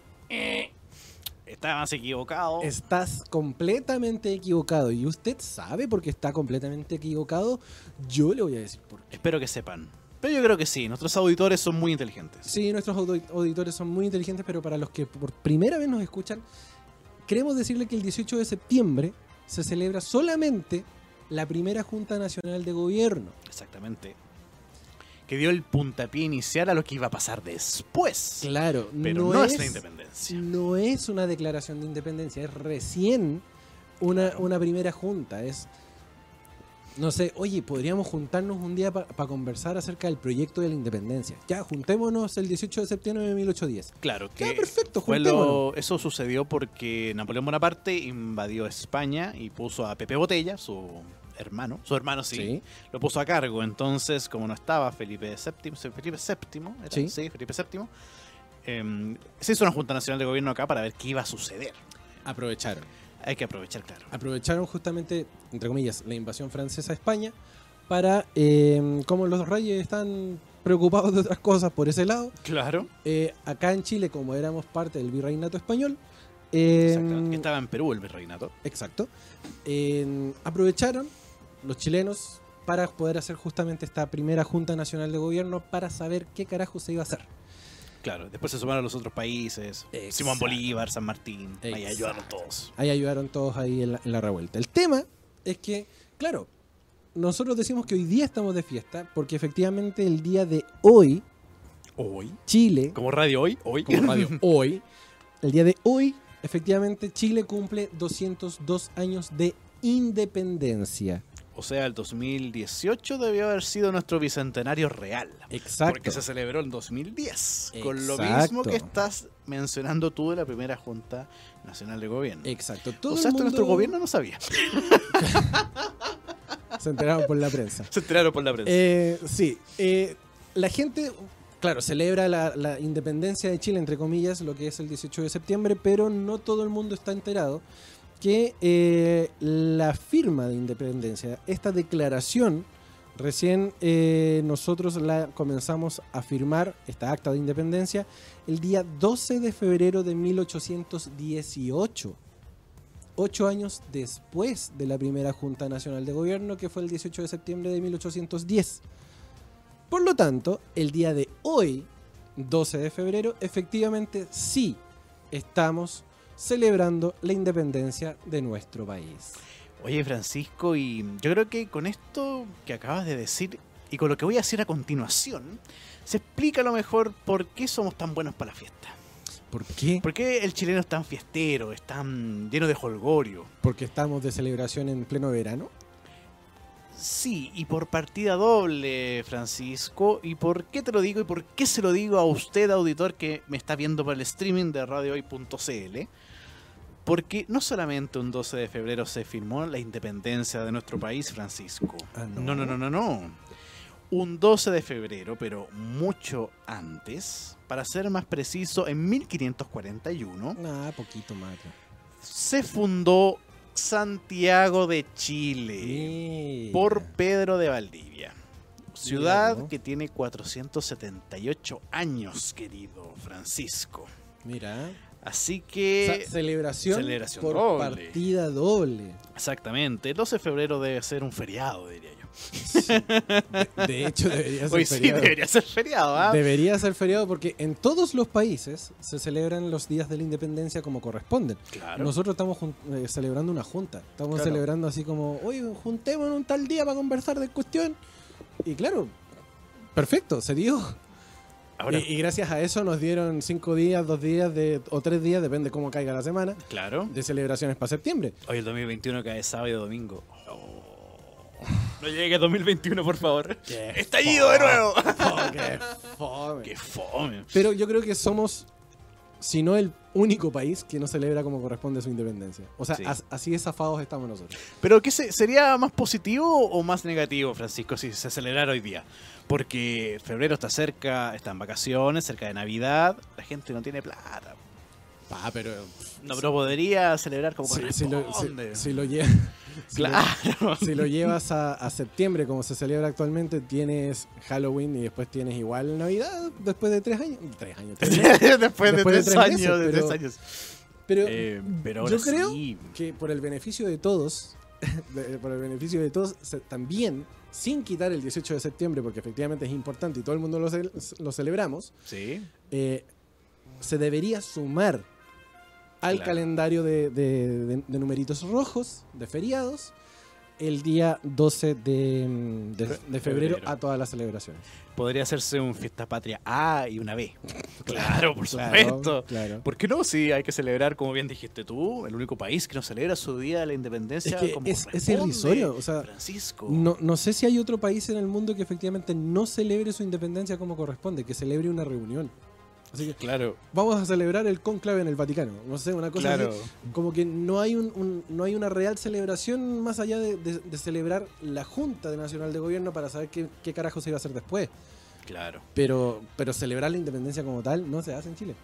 estabas equivocado. estás completamente equivocado. Y usted sabe por qué está completamente equivocado. Yo le voy a decir por qué. Espero que sepan. Pero yo creo que sí, nuestros auditores son muy inteligentes. Sí, nuestros audi- auditores son muy inteligentes, pero para los que por primera vez nos escuchan, queremos decirle que el 18 de septiembre se celebra solamente la primera Junta Nacional de Gobierno. Exactamente. Que dio el puntapié inicial a lo que iba a pasar después. Claro, Pero no, no, es, es la independencia. no es una declaración de independencia, es recién una, Claro. una primera junta. Es, no sé, oye, podríamos juntarnos un día para conversar acerca del proyecto de la independencia. Ya, juntémonos el 18 de septiembre de 1810. Claro, que Ya, perfecto, juntémonos. lo- eso sucedió porque Napoleón Bonaparte invadió España y puso a Pepe Botella, su hermano, su hermano sí, Sí. lo puso a cargo. Entonces, como no estaba Felipe VII, Felipe VII, era, Sí. sí. Felipe VII, em, se hizo una Junta Nacional de Gobierno acá para ver qué iba a suceder. Aprovecharon. Hay que aprovechar, claro. aprovecharon justamente, entre comillas, la invasión francesa a España para, eh, como los reyes están preocupados de otras cosas por ese lado, Claro. eh, acá en Chile, como éramos parte del virreinato español, eh, Exactamente. Estaba en Perú el virreinato. exacto, aprovecharon los chilenos para poder hacer justamente esta primera Junta Nacional de Gobierno para saber qué carajo se iba a hacer. Claro. Después se sumaron los otros países. Exacto. Simón Bolívar, San Martín. Ahí ayudaron todos. Ahí ayudaron todos ahí en la, en la revuelta. El tema es que, claro, nosotros decimos que hoy día estamos de fiesta porque efectivamente el día de hoy, Hoy. Chile, Como radio hoy. Hoy. como radio hoy, el día de hoy, efectivamente Chile cumple 202 años de independencia. O sea, el 2018 debió haber sido nuestro bicentenario real. Exacto. Porque se celebró en 2010. Con lo Exacto. mismo que estás mencionando tú de la primera Junta Nacional de Gobierno. Exacto. Todo o sea, esto mundo nuestro gobierno no sabía. se enteraron por la prensa. Se enteraron por la prensa. Eh, sí, eh, la gente, claro, celebra la, la independencia de Chile, entre comillas, lo que es el 18 de septiembre, pero no todo el mundo está enterado que eh, la firma de independencia, esta declaración, recién eh, nosotros la comenzamos a firmar, esta acta de independencia, el día 12 de febrero de 1818 ocho años después de la primera Junta Nacional de Gobierno, que fue el 18 de septiembre de 1810. Por lo tanto, el día de hoy, 12 de febrero, efectivamente sí estamos celebrando la independencia de nuestro país. Oye, Francisco, y yo creo que con esto que acabas de decir y con lo que voy a decir a continuación, se explica a lo mejor por qué somos tan buenos para la fiesta. ¿Por qué? ¿Por qué el chileno es tan fiestero, es tan lleno de holgorio? Porque estamos de celebración en pleno verano. Sí, y por partida doble, Francisco. ¿Y por qué te lo digo y por qué se lo digo a usted, auditor, que me está viendo por el streaming de radiohoy.cl? Porque no solamente un 12 de febrero se firmó la independencia de nuestro país, Francisco. Ah, no, no, no, no, no. Un 12 de febrero, pero mucho antes, para ser más preciso, en 1541, Ah, poquito más. se fundó Santiago de Chile por Pedro de Valdivia. Ciudad Mira, que tiene 478 años, querido Francisco. Mira. Así O que... sea, celebración, celebración por doble. partida doble. Exactamente, el 12 de febrero debe ser un feriado, diría yo. De, de hecho, debería ser Hoy sí feriado. debería ser feriado, ¿ah? Debería ser feriado porque en todos los países se celebran los días de la independencia como corresponden. Claro. Nosotros estamos eh, celebrando una junta. Estamos Claro. celebrando así como, oye, juntémonos un tal día para conversar de cuestión. Y claro, perfecto, se dio. Ahora, Y, y gracias a eso nos dieron cinco días, dos días de, o tres días, depende cómo caiga la semana, claro. de celebraciones para septiembre. Hoy el 2021 cae sábado y domingo. Oh. No llegue 2021, por favor. Qué ¡Estallido de nuevo! Oh, qué fome. ¡Qué fome! Pero yo creo que somos, si no el único país que no celebra como corresponde su independencia. O sea, Sí. as- así de zafados estamos nosotros. Pero ¿qué se- sería más positivo o más negativo, Francisco, si se celebrara hoy día? Porque febrero está cerca, está en vacaciones, cerca de Navidad, la gente no tiene plata. Pa, pero No, pero podría celebrar como si, si lo, si- corresponde. si lo lle- si lo- Claro. si lo llevas a, a septiembre, como se celebra actualmente, tienes Halloween y después tienes igual Navidad después de tres años. Tres años. tres. Después, de Después de tres, tres años, meses, de pero- tres años. Pero Eh, pero yo creo sí. que por el beneficio de todos, de- por el beneficio de todos, se- también, sin quitar el 18 de septiembre, porque efectivamente es importante y todo el mundo lo, ce- lo celebramos, Sí. eh, se debería sumar al Claro. calendario de, de- de- de numeritos rojos, de feriados, el día 12 de, mm, de- Fe- de febrero febrero. a todas las celebraciones. Podría hacerse un fiesta patria A y una B. Claro, por Claro, supuesto. claro. ¿Por qué no? Sí, hay que celebrar, como bien dijiste tú, el único país que no celebra su día de la independencia Es que como es, es irrisorio, o sea, Francisco. no, no sé si hay otro país en el mundo que efectivamente no celebre su independencia como corresponde, que celebre una reunión. Así que Claro, vamos a celebrar el conclave en el Vaticano. No sé, una cosa claro. así. Como que no hay un, un- no hay una real celebración más allá de, de- de celebrar la Junta de Nacional de Gobierno para saber qué, qué carajo se iba a hacer después. Claro. Pero, pero celebrar la independencia como tal no se hace en Chile.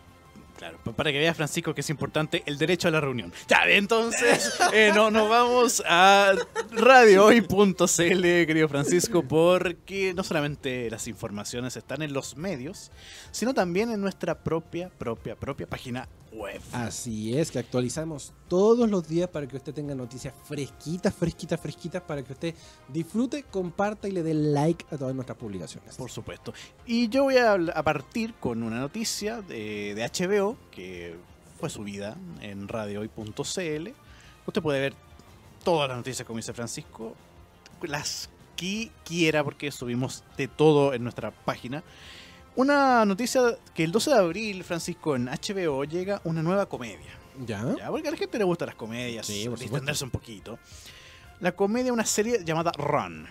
Claro, pa- para que vea Francisco que es importante el derecho a la reunión. Ya, entonces eh, no, nos vamos a radiohoy.cl, querido Francisco, porque no solamente las informaciones están en los medios, sino también en nuestra propia, propia, propia página web. Así es, que actualizamos todos los días para que usted tenga noticias fresquitas, fresquitas, fresquitas, para que usted disfrute, comparta y le dé like a todas nuestras publicaciones. Por supuesto. Y yo voy a, partir con una noticia de, de HBO que fue subida en radiohoy.cl. Usted puede ver todas las noticias, como dice Francisco, las que quiera, porque subimos de todo en nuestra página. Una noticia que el 12 de abril, Francisco, en HBO llega una nueva comedia. ¿Ya? ¿ya? Porque a la gente le gustan las comedias, Sí, por distenderse un poquito. La comedia, una serie llamada Run.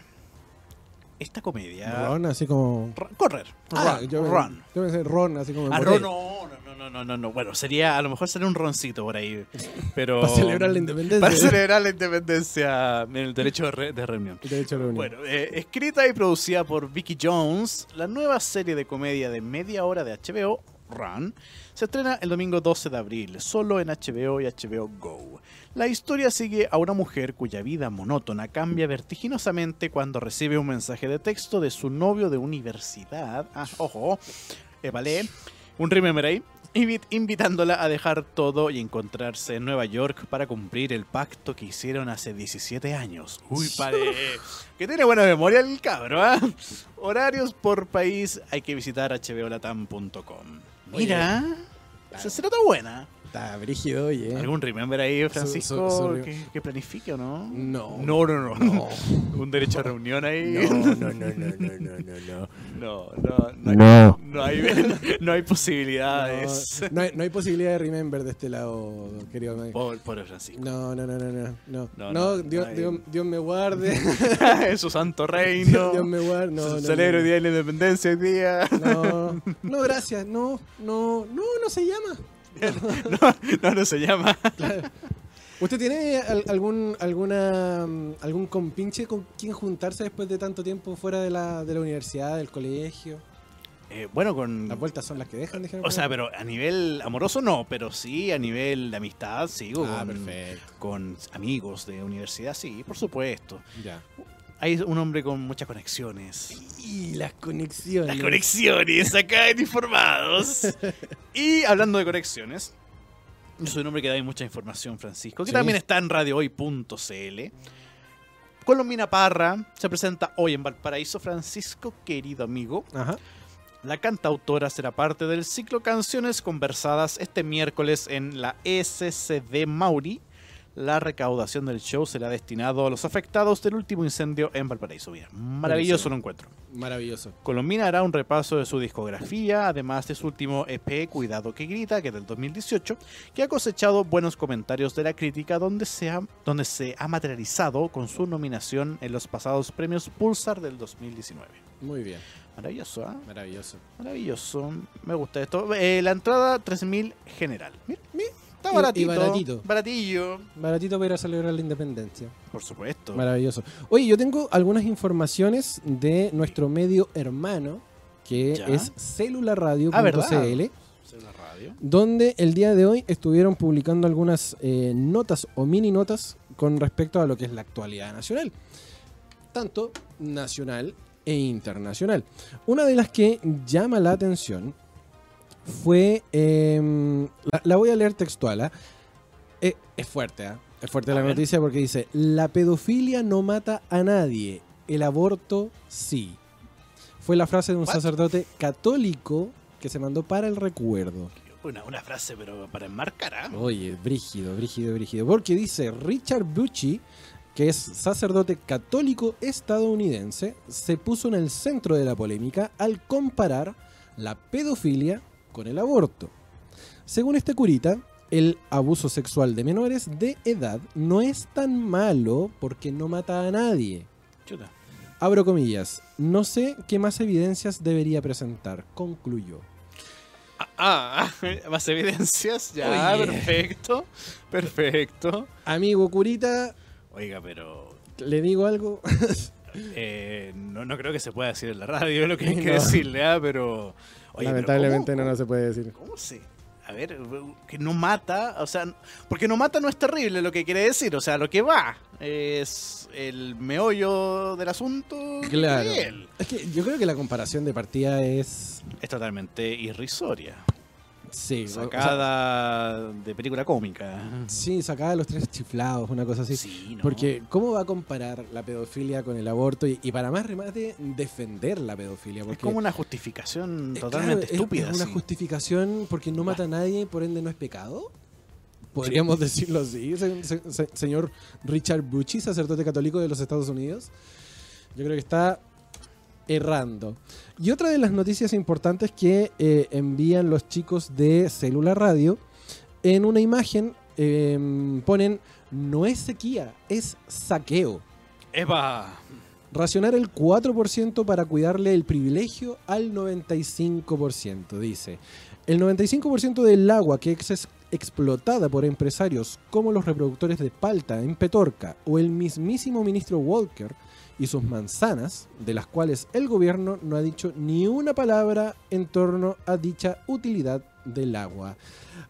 Esta comedia... Ron, así como... Correr. Ah, run, yo, run. yo pensé Ron, así como... Ah. Ron, no, no, no, no, no, no. Bueno, sería, a lo mejor sería un roncito por ahí. Pero. Para celebrar la independencia. Para celebrar la independencia en el derecho de, re- de reunión. De hecho, reunión. Bueno, eh, escrita y producida por Vicky Jones, la nueva serie de comedia de media hora de HBO, Run, se estrena el domingo 12 de abril, solo en HBO y HBO Go. La historia sigue a una mujer cuya vida monótona cambia vertiginosamente cuando recibe un mensaje de texto de su novio de universidad. Ah, ojo, eh, vale, un remember ahí. invi- Invitándola a dejar todo y encontrarse en Nueva York para cumplir el pacto que hicieron hace 17 años. Uy, padre, que tiene buena memoria el cabro, ¿ah? Horarios por país, hay que visitar hbolatam.com. Mira, se, se nota buena. Está brígido, oye. ¿Algún remember ahí, Francisco, su- su- que, que planifique o no? No. No, no, no. No. Un derecho a reunión ahí. No, no, no, no, no, no, no, no. No, no, no, hay, No. no hay, no hay posibilidades. No, no hay, no hay posibilidad de remember de este lado, querido amigo. Pobre, pobre Francisco. No, no, no, no, no. No, No, no, no, Dios, hay- Dios, Dios me guarde. en su santo reino. Dios me guarde. No, no, Celebro el no. Día de la Independencia hoy día. No, no, gracias. No, no, no, no se llama. No, no, no se llama. ¿Usted tiene al- algún alguna mm, algún compinche con quien juntarse después de tanto tiempo fuera de la, de la universidad, del colegio? Eh, bueno, con. Las vueltas son las que dejan, dijeron. O sea, pero a nivel amoroso no, pero sí a nivel de amistad sigo Ah, con, perfecto. con amigos de universidad, sí, por supuesto. Ya. Hay un hombre con muchas conexiones. Y las conexiones. Las conexiones, acá en informados. y hablando de conexiones, yo soy un hombre que da mucha información, Francisco, que Sí. también está en radiohoy.cl. Colombina Parra se presenta hoy en Valparaíso, Francisco, querido amigo. Ajá. La cantautora será parte del ciclo Canciones Conversadas este miércoles en la SCD Mauri. La recaudación del show será destinado a los afectados del último incendio en Valparaíso. Mira, maravilloso lo encuentro. Maravilloso. Colombina hará un repaso de su discografía, además de su último EP Cuidado que Grita, que es del 2018, que ha cosechado buenos comentarios de la crítica, donde se ha, donde se ha materializado con su nominación en los pasados premios Pulsar del 2019. Muy bien. Maravilloso, ¿ah? Maravilloso. Maravilloso. Me gusta esto. Eh, la entrada 3000 general. Mira, mira, está Y- y baratito. baratito. Baratillo. Baratito para ir a celebrar la independencia. Por supuesto. Maravilloso. Oye, yo tengo algunas informaciones de nuestro medio hermano, que Ya. es celularadio.cl, Ah, donde el día de hoy estuvieron publicando algunas eh, notas o mini notas con respecto a lo que es la actualidad nacional. Tanto nacional e internacional. Una de las que llama la atención fue... em, la, la voy a leer textual. ¿ah? Eh, es fuerte, ¿ah? Es fuerte A la ver. noticia porque dice, la pedofilia no mata a nadie, el aborto sí. Fue la frase de un What? sacerdote católico que se mandó para el recuerdo. Una, una frase, pero para enmarcar, ¿ah? Oye, brígido, brígido, brígido. Porque dice Richard Bucci, que es sacerdote católico estadounidense, se puso en el centro de la polémica al comparar la pedofilia con el aborto. Según este curita, el abuso sexual de menores de edad no es tan malo porque no mata a nadie. Chuta. Abro comillas, no sé qué más evidencias debería presentar, concluyó. Ah, ah, más evidencias. Ya, Oye. perfecto. Perfecto. Amigo curita, Oiga, pero. le digo algo. eh, no, no creo que se pueda decir en la radio lo que hay que decirle, ¿ah? Pero. Oye, Lamentablemente ¿cómo- no, no se puede decir. ¿Cómo se.? a ver, que no mata, o sea, porque no mata no es terrible lo que quiere decir, o sea, lo que va es el meollo del asunto. Claro. de él. Es que yo creo que la comparación de partida es. Es totalmente irrisoria, Sí, o sea, sacada de película cómica. sí, sacada de los tres chiflados, una cosa así. Sí, ¿no? Porque, ¿cómo va a comparar la pedofilia con el aborto? Y, y para más remate, defender la pedofilia. Porque es como una justificación Eh, totalmente claro, es- estúpida. Es, una sí. justificación porque no mata a nadie, por ende no es pecado. Podríamos decirlo así, se- se- se- señor Richard Bucci, sacerdote católico de los Estados Unidos. Yo creo que está errando. Y otra de las noticias importantes que eh, envían los chicos de Célula Radio, en una imagen eh, ponen, no es sequía, es saqueo. ¡Epa! Racionar el 4% para cuidarle el privilegio al 95%, dice. El 95% del agua que es explotada por empresarios como los reproductores de palta en Petorca o el mismísimo ministro Walker y sus manzanas, de las cuales el gobierno no ha dicho ni una palabra en torno a dicha utilidad del agua.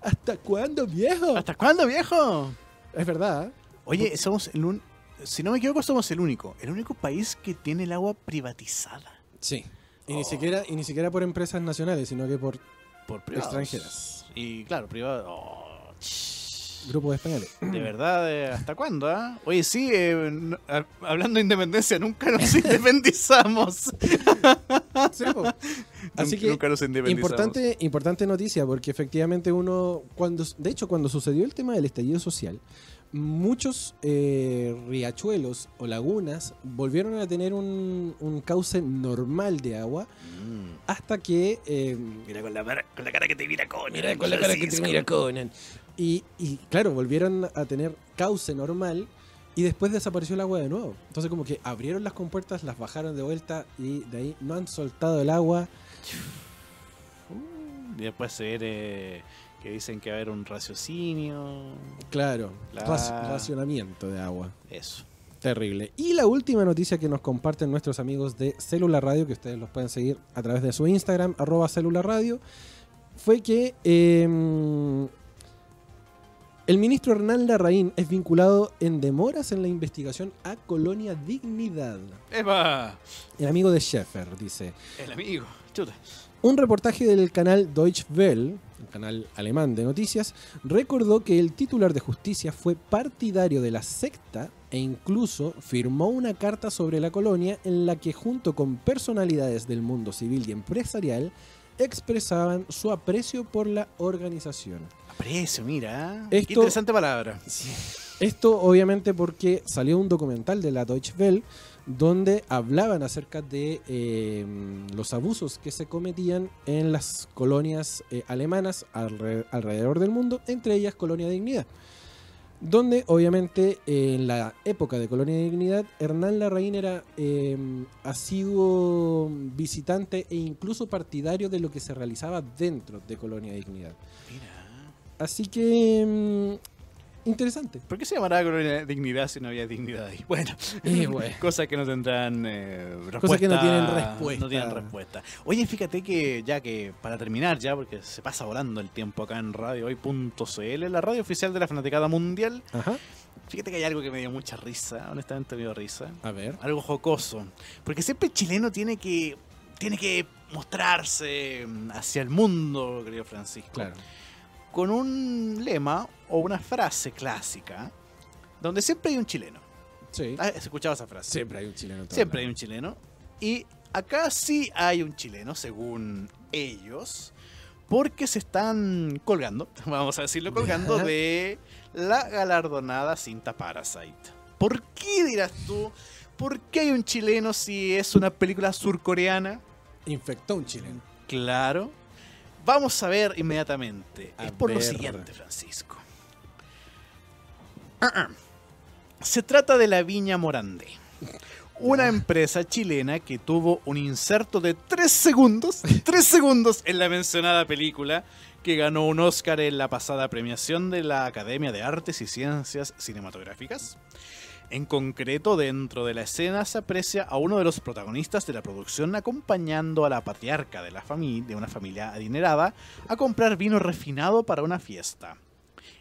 ¿Hasta cuándo, viejo? ¿Hasta cuándo, viejo? Es verdad. Oye, somos el un... si no me equivoco, somos el único, el único país que tiene el agua privatizada Sí. Y ni, Oh. siquiera, y ni siquiera por empresas nacionales, sino que por por privados. Extranjeras. Y claro, privados. Oh, ch- grupos españoles. de verdad, eh, ¿hasta cuándo? ah? Oye, sí, eh, no- hablando de independencia, nunca nos independizamos. Así Nunca- que nunca nos independizamos. importante, importante noticia, porque efectivamente uno, cuando, de hecho, cuando sucedió el tema del estallido social, muchos eh, riachuelos o lagunas volvieron a tener un, un cauce normal de agua Mm. hasta que eh, Mira con la, cara- que te mira Conan. Mira con la cara que te mira Conan. Y, y, claro, volvieron a tener cauce normal y después desapareció el agua de nuevo. Entonces como que abrieron las compuertas, las bajaron de vuelta y de ahí no han soltado el agua. Y después se viene que dicen que va a haber un raciocinio. Claro, raci- racionamiento de agua. Eso. Terrible. Y la última noticia que nos comparten nuestros amigos de Célula Radio, que ustedes los pueden seguir a través de su Instagram, arroba Célula Radio, fue que eh, el ministro Hernán Larraín es vinculado en demoras en la investigación a Colonia Dignidad. ¡Epa! El amigo de Schäfer dice, El amigo. Chuta. un reportaje del canal Deutsche Welle, el canal alemán de noticias, recordó que el titular de justicia fue partidario de la secta e incluso firmó una carta sobre la colonia en la que junto con personalidades del mundo civil y empresarial expresaban su aprecio por la organización. Aprecio, mira. Esto- Qué interesante palabra. Esto obviamente porque salió un documental de la Deutsche Welle donde hablaban acerca de eh, los abusos que se cometían en las colonias eh, alemanas alre- alrededor del mundo, entre ellas Colonia Dignidad. Donde obviamente eh, en la época de Colonia Dignidad, Hernán Larraín era eh, asiduo visitante e incluso partidario de lo que se realizaba dentro de Colonia Dignidad. Mira. Así que... interesante. ¿Por qué se llamará Colonia Dignidad si no había dignidad ahí? Bueno, Eh, bueno. cosas que no tendrán eh, respuesta. Cosas que no tienen respuesta. No tienen respuesta. Oye, fíjate que ya que para terminar ya, porque se pasa volando el tiempo acá en radiohoy.cl, la radio oficial de la Fanaticada Mundial, Ajá. fíjate que hay algo que me dio mucha risa, honestamente me dio risa. A ver. Algo jocoso. Porque siempre el chileno tiene que tiene que mostrarse hacia el mundo, querido Francisco Claro. con un lema o una frase clásica donde siempre hay un chileno. Sí. ¿Has escuchado esa frase? Siempre hay un chileno. Siempre hay un chileno. Y acá sí hay un chileno, según ellos, porque se están colgando, vamos a decirlo, colgando de la galardonada cinta Parasite. ¿Por qué dirás tú? ¿Por qué hay un chileno si es una película surcoreana? Infectó un chileno. Claro. Vamos a ver inmediatamente. A es por lo siguiente, Francisco. Ah, ah. Se trata de la Viña Morandé. Una empresa chilena que tuvo un inserto de 3 segundos, 3 segundos en la mencionada película, que ganó un Oscar en la pasada premiación de la Academia de Artes y Ciencias Cinematográficas. En concreto, dentro de la escena se aprecia a uno de los protagonistas de la producción acompañando a la patriarca de, la de una familia adinerada a comprar vino refinado para una fiesta.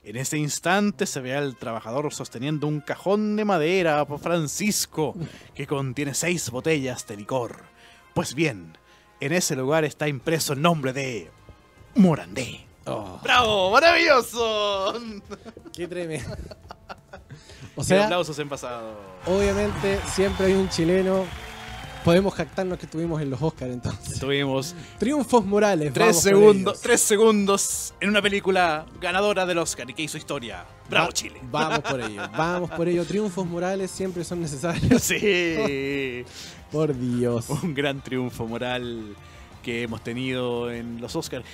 En ese instante se ve al trabajador sosteniendo un cajón de madera por Francisco que contiene seis botellas de licor. Pues bien, en ese lugar está impreso el nombre de Morandé. Oh, ¡Bravo! ¡Maravilloso! qué tremendo. O sea, aplausos en pasado. obviamente siempre hay un chileno. Podemos jactarnos que estuvimos en los Oscars entonces. Tuvimos Triunfos Morales. tres vamos segundos, tres segundos en una película ganadora del Oscar y que hizo historia. ¡Bravo, Va- Chile! Vamos por ello, vamos por ello. Triunfos morales siempre son necesarios. Sí. Por Dios. un gran triunfo moral que hemos tenido en los Oscars.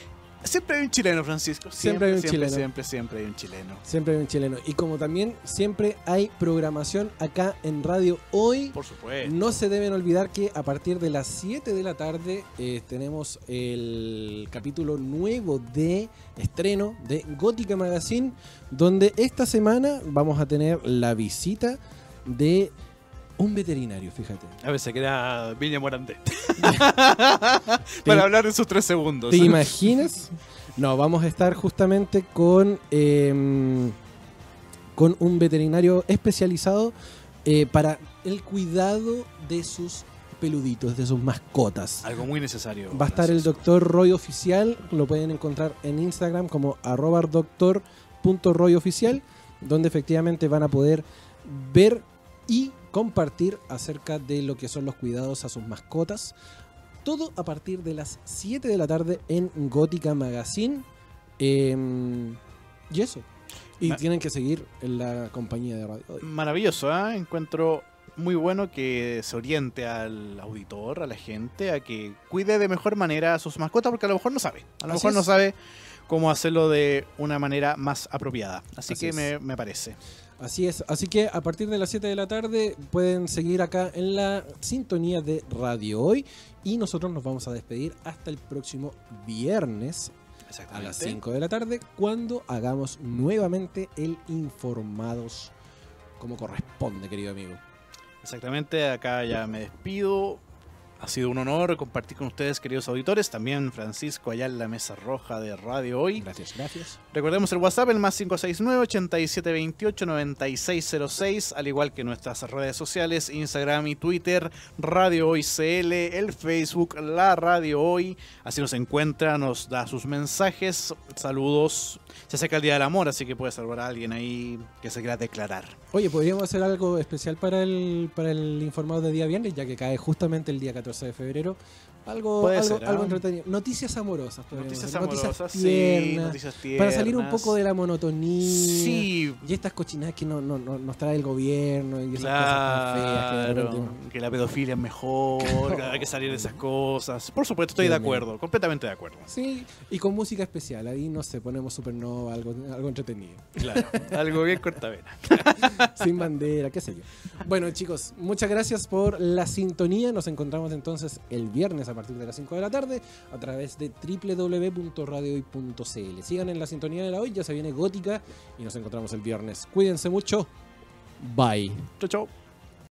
Siempre hay un chileno, Francisco. Siempre hay un siempre, chileno. Siempre, siempre hay un chileno. Siempre hay un chileno. Y como también siempre hay programación acá en Radio Hoy. Por supuesto. No se deben olvidar que a partir de las 7 de la tarde eh, tenemos el capítulo nuevo de estreno de Gótica Magazine, donde esta semana vamos a tener la visita de un veterinario, fíjate. A ver, se queda Viña Morandé. ¿Te- Para hablar en sus tres segundos. ¿Te imaginas? No, vamos a estar justamente con, eh, con un veterinario especializado eh, para el cuidado de sus peluditos, de sus mascotas. Algo muy necesario. Va a estar el doctor Roy Oficial, lo pueden encontrar en Instagram como arroba doctor.royoficial, donde efectivamente van a poder ver y compartir acerca de lo que son los cuidados a sus mascotas. Todo a partir de las 7 de la tarde en Gótica Magazine. Em, y eso. Y Ma- tienen que seguir en la compañía de radio. Hoy. Maravilloso, ¿eh? Encuentro muy bueno que se oriente al auditor, a la gente, a que cuide de mejor manera a sus mascotas, porque a lo mejor no sabe. A lo Así mejor no sabe cómo hacerlo de una manera más apropiada. Así, Así que me parece. Así es, así que a partir de las 7 de la tarde pueden seguir acá en la sintonía de Radio Hoy y nosotros nos vamos a despedir hasta el próximo viernes a las 5 de la tarde cuando hagamos nuevamente el Informados como corresponde, querido amigo. Exactamente, acá ya me despido. Ha sido un honor compartir con ustedes, queridos auditores. También Francisco allá en la mesa roja de Radio Hoy. Gracias, gracias. Recordemos el WhatsApp, el más 569-8728-9606, al igual que nuestras redes sociales, Instagram y Twitter, Radio Hoy CL, el Facebook, la Radio Hoy. Así nos encuentra, nos da sus mensajes, saludos. Se acerca el Día del Amor, así que puede saludar a alguien ahí que se quiera declarar. Oye, podríamos hacer algo especial para el, para el informado de día viernes, ya que cae justamente el día 14 de febrero. Algo, Puede algo, ser, algo entretenido. Noticias amorosas. Noticias amorosas, sí, tiernas, noticias tiernas. Para salir un poco de la monotonía. Sí, Y estas cochinadas que no, no, no- nos trae el gobierno y esas cosas tan feas que de Claro, repente- que la pedofilia es mejor, que hay que salir de esas cosas. Por supuesto, estoy de acuerdo, completamente de acuerdo. Sí, y con música especial. Ahí no sé, ponemos supernova, algo, algo entretenido. Claro, algo bien cortavena. Sin bandera, qué sé yo. Bueno, chicos, muchas gracias por la sintonía. Nos encontramos entonces el viernes a partir de las 5 de la tarde a través de www.radiohoy.cl. Sigan en la sintonía de la hoy, ya se viene gótica y nos encontramos el viernes. Cuídense mucho. Bye. Chau, chau.